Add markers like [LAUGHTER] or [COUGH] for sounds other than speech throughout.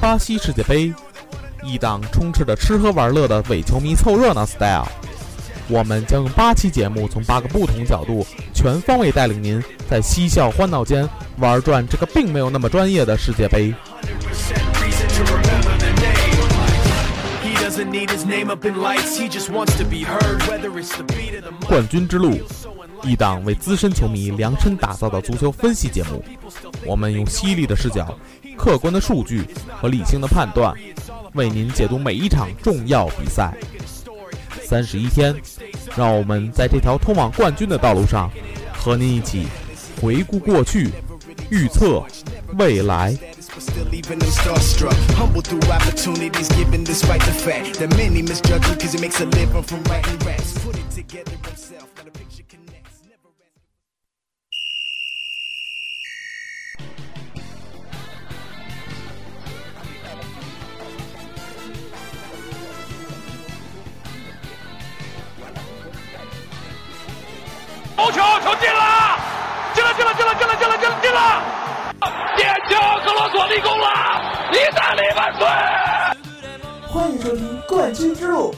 巴西世界杯，一档充斥着吃喝玩乐的伪球迷凑热闹 style。我们将用八期节目，从八个不同角度，全方位带领您在嬉笑欢闹间玩转这个并没有那么专业的世界杯。冠军之路，一档为资深球迷量身打造的足球分析节目。我们用犀利的视角。客观的数据和理性的判断，为您解读每一场重要比赛。三十一天，让我们在这条通往冠军的道路上，和您一起回顾过去，预测未来。球球进了，进了进了进了进了进了进了进了！点球，格罗索立功了，意大利万岁！欢迎收听冠军之路。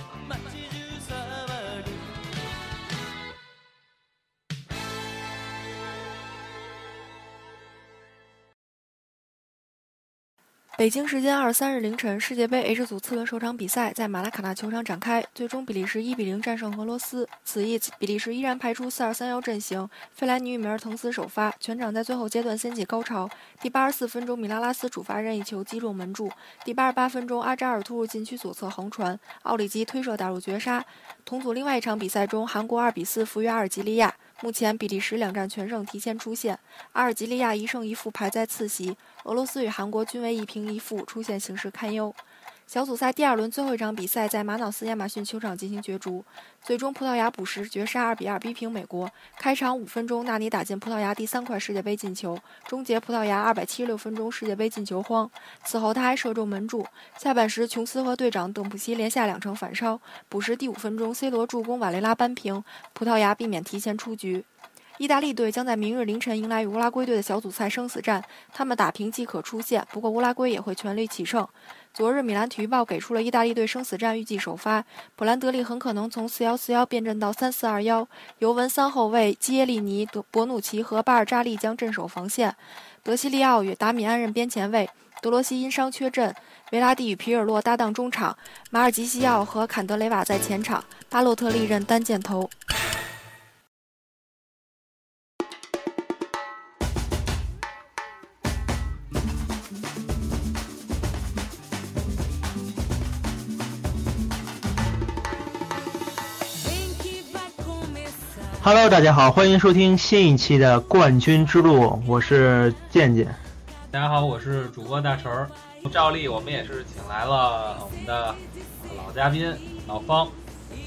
北京时间二十三日凌晨，世界杯 H 组次轮首场比赛在马拉卡纳球场展开，最终比利时一比零战胜俄罗斯。此役，比利时依然排出四二三幺阵型，费莱尼与梅尔滕斯首发，全场在最后阶段掀起高潮。第八十四分钟，米拉拉斯主罚任意球击中门柱；第八十八分钟，阿扎尔突入禁区左侧横传，奥里吉推射打入绝杀。同组另外一场比赛中，韩国二比四负于阿尔及利亚。目前，比利时两战全胜，提前出线；阿尔及利亚一胜一负，排在次席；俄罗斯与韩国均为一平一负，出现形势堪忧。小组赛第二轮最后一场比赛在马瑙斯亚马逊球场进行角逐，最终葡萄牙补时绝杀，二比二逼平美国。开场五分钟，纳尼打进葡萄牙第三块世界杯进球，终结葡萄牙二百七十六分钟世界杯进球荒。此后他还射中门柱。下半时，琼斯和队长邓普西连下两城反超。补时第五分钟，C 罗助攻瓦雷拉扳平，葡萄牙避免提前出局。意大利队将在明日凌晨迎来与乌拉圭队的小组赛生死战，他们打平即可出线，不过乌拉圭也会全力取胜。昨日，米兰体育报给出了意大利队生死战预计首发：普兰德利很可能从四幺四幺变阵到三四二幺，尤文三后卫基耶利尼、德博努奇和巴尔扎利将镇守防线，德西利奥与达米安任边前卫，德罗西因伤缺阵，维拉蒂与皮尔洛搭档中场，马尔基西奥和坎德雷瓦在前场，巴洛特利任单箭头。Hello，大家好，欢迎收听新一期的冠军之路，我是健健。大家好，我是主播大成。照例，我们也是请来了我们的老嘉宾老方，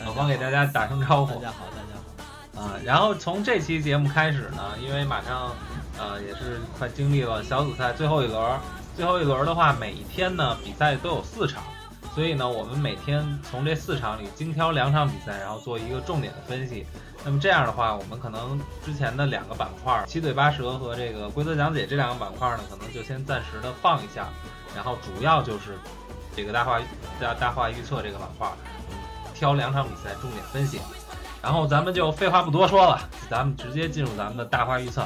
老方给大家打声招呼。大家好，大家好。啊，然后从这期节目开始呢，因为马上呃也是快经历了小组赛最后一轮，最后一轮的话，每一天呢比赛都有四场，所以呢，我们每天从这四场里精挑两场比赛，然后做一个重点的分析。那么这样的话，我们可能之前的两个板块七嘴八舌和这个规则讲解这两个板块呢，可能就先暂时的放一下，然后主要就是这个大话大大话预测这个板块，挑两场比赛重点分析，然后咱们就废话不多说了，咱们直接进入咱们的大话预测。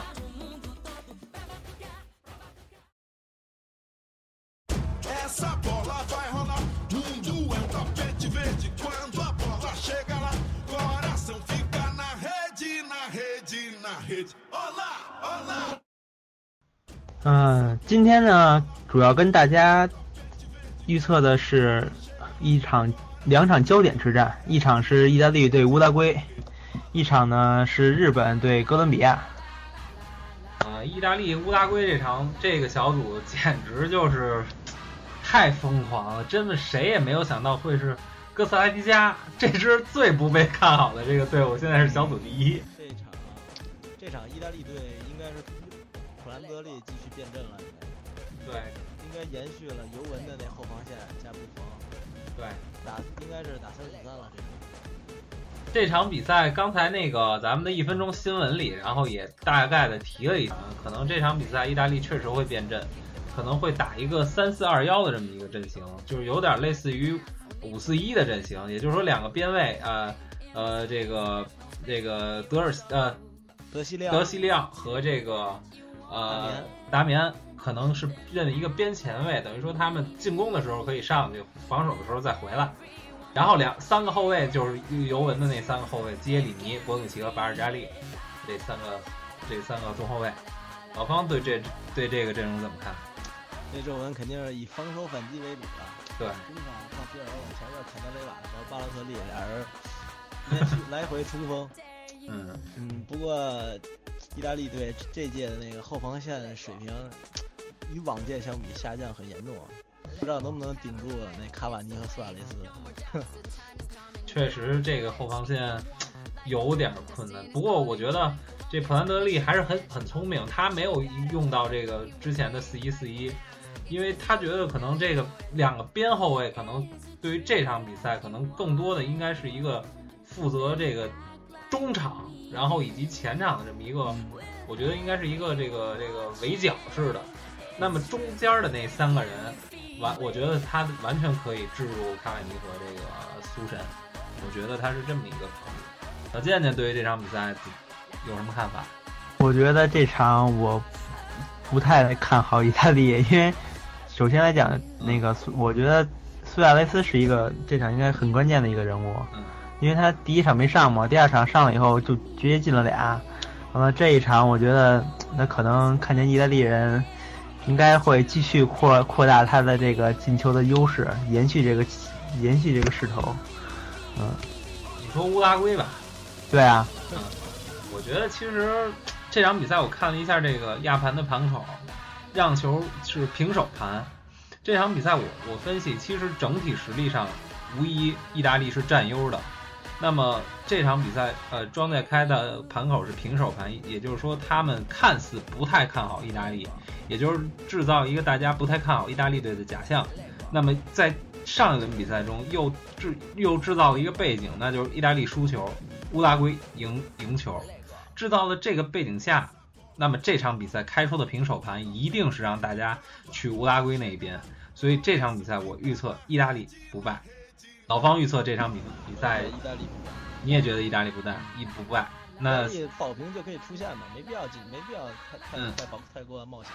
嗯，今天呢，主要跟大家预测的是一场两场焦点之战，一场是意大利对乌拉圭，一场呢是日本对哥伦比亚。啊，意大利乌拉圭这场这个小组简直就是太疯狂了，真的谁也没有想到会是哥斯达黎加这支最不被看好的这个队伍，现在是小组第一。这场这场意大利队应该是普兰德利继续变阵了，对，应该延续了尤文的那后防线加布冯，对，打应该是打三比三了这场。这场比赛刚才那个咱们的一分钟新闻里，然后也大概的提了一下，可能这场比赛意大利确实会变阵，可能会打一个三四二幺的这么一个阵型，就是有点类似于五四一的阵型，也就是说两个边卫啊呃这个这个德尔呃德西利亚德西利奥和这个呃达米安可能是认一个边前卫，等于说他们进攻的时候可以上去，防守的时候再回来。然后两三个后卫就是尤文的那三个后卫，基耶里尼、博努奇和巴尔扎利，这三个这三个中后卫。老方对这对这个阵容怎么看？这阵容肯定是以防守反击为主的。对，中场放皮尔洛往前面，坎德雷瓦和巴洛特利俩人连续 [LAUGHS] 来回冲锋。嗯嗯，不过意大利队这届的那个后防线水平与往届相比下降很严重啊。不知道能不能顶住那卡瓦尼和苏亚雷斯。[LAUGHS] 确实，这个后防线有点困难。不过我觉得这普兰德利还是很很聪明，他没有用到这个之前的四一四一，因为他觉得可能这个两个边后卫可能对于这场比赛可能更多的应该是一个负责这个中场，然后以及前场的这么一个，我觉得应该是一个这个这个围剿式的。那么中间的那三个人。完，我觉得他完全可以置入卡瓦尼和这个苏神，我觉得他是这么一个考虑。小健健对于这场比赛有什么看法？我觉得这场我不太看好意大利，[LAUGHS] 因为首先来讲，那个苏，我觉得苏亚雷斯是一个这场应该很关键的一个人物，因为他第一场没上嘛，第二场上了以后就直接进了俩，完了这一场我觉得那可能看见意大利人。应该会继续扩扩大他的这个进球的优势，延续这个延续这个势头。嗯，你说乌拉圭吧？对啊。嗯，我觉得其实这场比赛我看了一下这个亚盘的盘口，让球是平手盘。这场比赛我我分析，其实整体实力上无疑意大利是占优的。那么这场比赛，呃，庄家开的盘口是平手盘，也就是说他们看似不太看好意大利，也就是制造一个大家不太看好意大利队的假象。那么在上一轮比赛中又制又制造了一个背景，那就是意大利输球，乌拉圭赢赢球，制造了这个背景下，那么这场比赛开出的平手盘一定是让大家去乌拉圭那一边，所以这场比赛我预测意大利不败。老方预测这场比比赛，意大利不败，你也觉得意大利不败，一不败？那保平就可以出线嘛，没必要进，没必要太太太保太过冒险。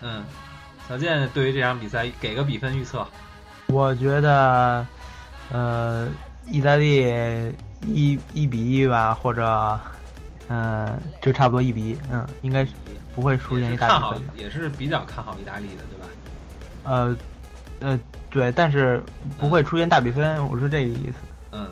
嗯，小健对于这场比赛给个比分预测，我觉得，呃，意大利一一比一吧，或者，嗯，就差不多一比一，嗯，应该是不会出现一大比分的。也是比较看好意大利的，对吧？呃，呃。对，但是不会出现大比分，我是这个意思。嗯，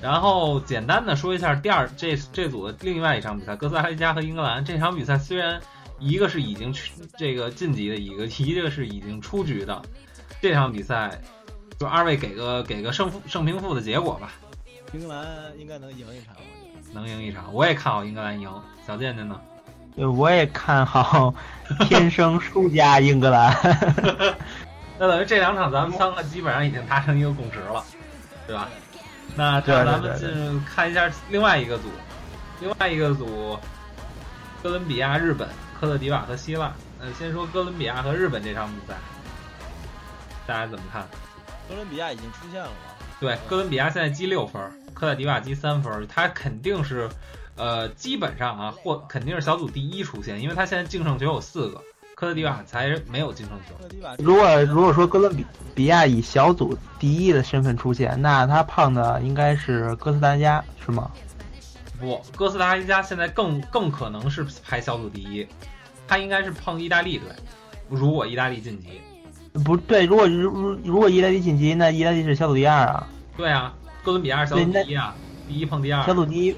然后简单的说一下第二这这组的另外一场比赛，哥斯达黎加和英格兰这场比赛，虽然一个是已经去这个晋级的一个，一个是已经出局的，这场比赛就二位给个给个胜负胜平负的结果吧。英格兰应该能赢一场，能赢一场，我也看好英格兰赢。小健健呢？对，我也看好 [LAUGHS] 天生输家英格兰。[LAUGHS] 那等于这两场咱们三个基本上已经达成一个共识了，对吧？那这样咱们进看一下另外一个组，另外一个组，哥伦比亚、日本、科特迪瓦和希腊。嗯，先说哥伦比亚和日本这场比赛，大家怎么看？哥伦比亚已经出现了吗？对，哥伦比亚现在积六分，科特迪瓦积三分，他肯定是，呃，基本上啊，或肯定是小组第一出现，因为他现在净胜球有四个。科特迪瓦才没有进胜球。如果如果说哥伦比比亚以小组第一的身份出现，那他碰的应该是哥斯达黎加，是吗？不，哥斯达黎加现在更更可能是排小组第一，他应该是碰意大利队。如果意大利晋级，不对，如果如如果意大利晋级，那意大利是小组第二啊。对啊，哥伦比亚是小组第一啊，第一碰第二。小组第一，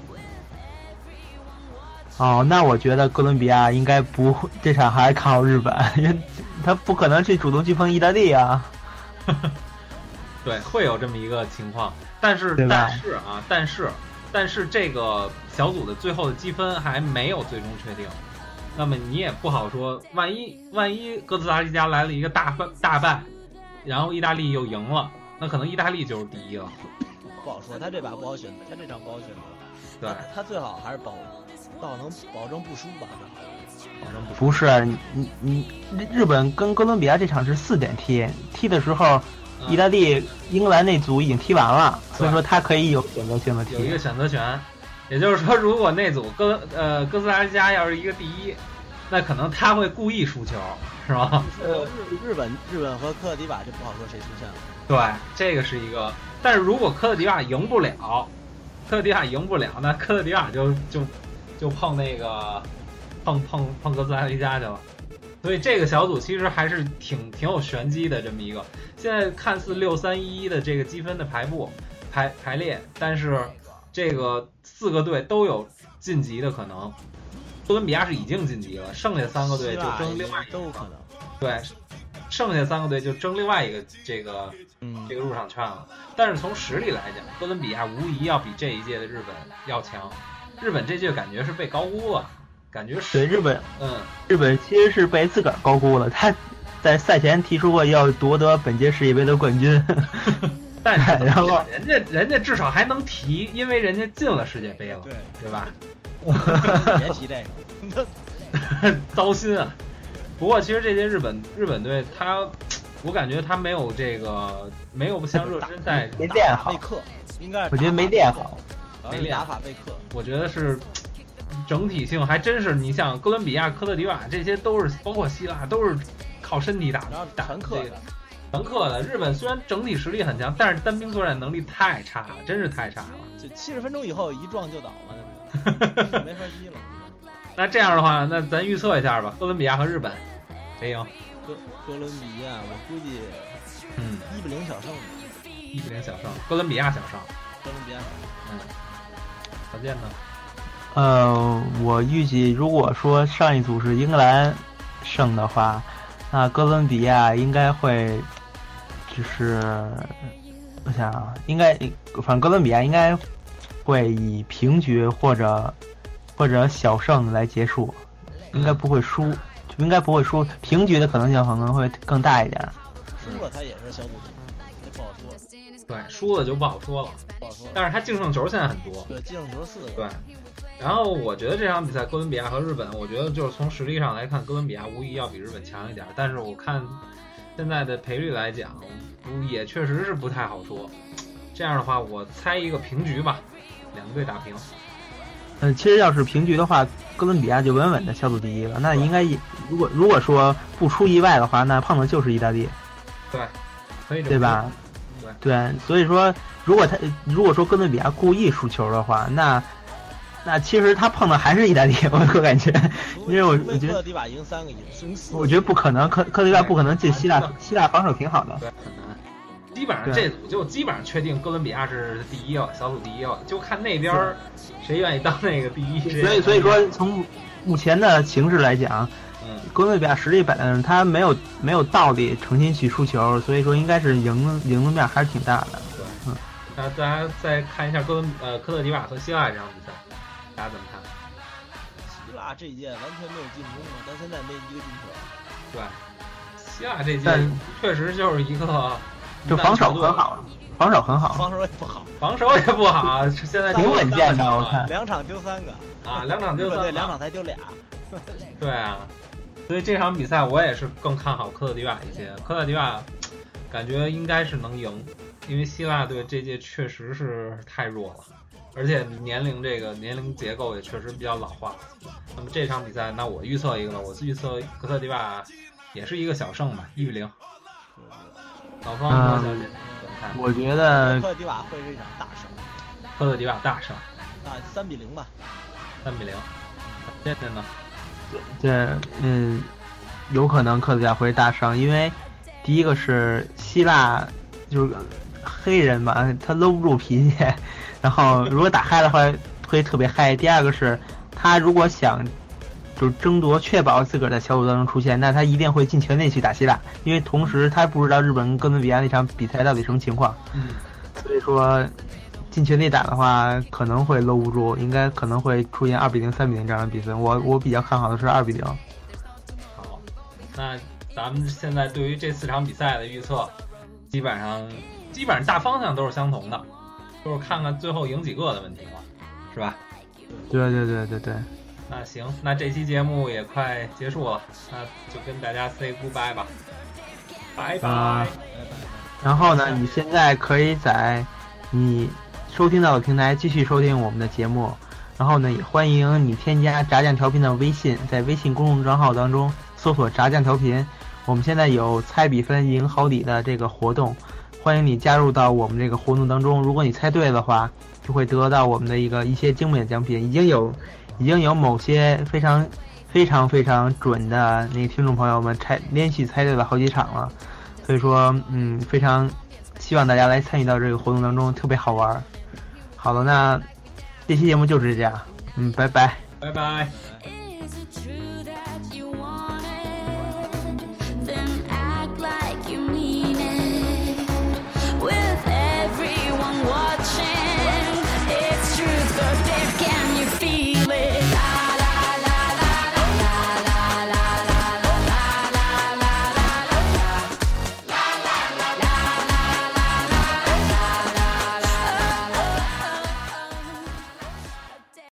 哦，那我觉得哥伦比亚应该不会这场还是看好日本，因为他不可能去主动去碰意大利啊。[LAUGHS] 对，会有这么一个情况，但是但是啊，但是但是这个小组的最后的积分还没有最终确定，那么你也不好说，万一万一哥斯达黎加来了一个大败大败，然后意大利又赢了，那可能意大利就是第一了。不好说，他这把不好选择，他这场不好选择。对，他最好还是保，到能保证不输吧。保证不输。不是你你你日本跟哥伦比亚这场是四点踢，踢的时候，嗯意大利、英格兰那组已经踢完了，所以说他可以有选择性的踢有一个。选择权，也就是说，如果那组哥呃哥斯达黎加要是一个第一，那可能他会故意输球，是吧？呃日日本日本和克罗地亚就不好说谁出线了。对，这个是一个。但是如果科特迪瓦赢不了，科特迪瓦赢不了，那科特迪瓦就就就碰那个碰碰碰哥斯达黎加去了。所以这个小组其实还是挺挺有玄机的这么一个。现在看似六三一一的这个积分的排布排排列，但是这个四个队都有晋级的可能。哥伦比亚是已经晋级了，剩下三个队就争另外一个都有可能。对，剩下三个队就争另外一个这个嗯这个入场券了。但是从实力来讲，哥伦比亚无疑要比这一届的日本要强。日本这届感觉是被高估了，感觉对是日本，嗯，日本其实是被自个儿高估了，他在赛前提出过要夺得本届世界杯的冠军。[LAUGHS] 但是 [LAUGHS] 然后人家人家至少还能提，因为人家进了世界杯了，对，对吧？[LAUGHS] 别提这个。糟心啊！不过其实这些日本日本队他，我感觉他没有这个没有像热身赛没练好备，课，应该是我觉得没练好。没练打法备课。我觉得是整体性还真是，你像哥伦比亚、科特迪瓦这些都是，包括希腊都是靠身体打然后打传客这个传客的。日本虽然整体实力很强，但是单兵作战能力太差了，真是太差了。就七十分钟以后一撞就倒嘛，那不是没法踢了。那这样的话，那咱预测一下吧，哥伦比亚和日本谁赢？哥哥伦比亚，我估计嗯，一比零小胜吧。一比零小胜，哥伦比亚小胜。哥伦比亚小嗯，小健呢？呃，我预计如果说上一组是英格兰胜的话，那哥伦比亚应该会，就是我想啊，应该反正哥伦比亚应该会以平局或者或者小胜来结束，应该不会输，就应该不会输，平局的可能性可能会更大一点。胜，输了他也是小组第一，这不好说，对，输了就不好说了。不好说。但是他净胜球现在很多。对，净胜球四个。对，然后我觉得这场比赛哥伦比亚和日本，我觉得就是从实力上来看，哥伦比亚无疑要比日本强一点。但是我看现在的赔率来讲，也确实是不太好说。这样的话，我猜一个平局吧，两个队打平。嗯，其实要是平局的话，哥伦比亚就稳稳的小组第一了。那应该也如果如果说不出意外的话，那碰的就是意大利，对，可以对吧？对对，所以说如果他如果说哥伦比亚故意输球的话，那那其实他碰的还是意大利，我我感觉，因为我我觉得赢三个，赢赢四。我觉得不可能，科科迪瓦不可能进希腊，希腊防守挺好的。对，很难。基本上这组就基本上确定哥伦比亚是第一了，小组第一了，就看那边儿谁愿意当那个第一。所以所以说从目前的形势来讲，嗯，哥伦比亚实力摆在那儿，他没有没有道理诚心去输球，所以说应该是赢赢的面还是挺大的。嗯那大家再看一下哥伦呃科特迪瓦和希腊这场比赛，大家怎么看？希腊这一届完全没有进攻啊，到现在没一个进球。对，希腊这届但确实就是一个就防守很好，防守很好。防守也不好，防守也不好，现在挺稳健的我看两场丢三个，啊，两场丢三个，两场才丢俩。对啊，所以这场比赛我也是更看好科特迪瓦一些。科特迪瓦感觉应该是能赢，因为希腊队这届确实是太弱了，而且年龄这个年龄结构也确实比较老化。那么这场比赛，那我预测一个了，我预测科特迪瓦也是一个小胜吧，一比零。老方和小姐怎么看？我觉得科特迪瓦会是一场大胜，科特迪瓦大胜，啊三比零吧。三比零。现在呢？这嗯，有可能克罗地亚会大胜，因为第一个是希腊就是黑人嘛，他搂不住脾气，然后如果打嗨的话会特别嗨。第二个是他如果想就争夺确保自个儿在小组当中出现，那他一定会尽全力去打希腊，因为同时他不知道日本跟哥伦比亚那场比赛到底什么情况，嗯，所以说尽全力打的话可能会搂不住，应该可能会出现二比零、三比零这样的比分。我我比较看好的是二比零。好，那咱们现在对于这四场比赛的预测，基本上基本上大方向都是相同的，就是看看最后赢几个的问题了，是吧？对对对对对。那行，那这期节目也快结束了，那就跟大家 say goodbye 吧，拜拜。然后呢，你现在可以在你收听到的平台继续收听我们的节目。然后呢，也欢迎你添加炸酱调频的微信，在微信公众账号当中搜索“炸酱调频”。我们现在有猜比分赢好礼的这个活动，欢迎你加入到我们这个活动当中。如果你猜对的话，就会得到我们的一个一些精美奖品。已经有已经有某些非常非常非常准的那个听众朋友们猜连续猜对了好几场了。所以说，嗯，非常希望大家来参与到这个活动当中，特别好玩。好了，那这期节目就是这样，嗯，拜拜。拜拜。拜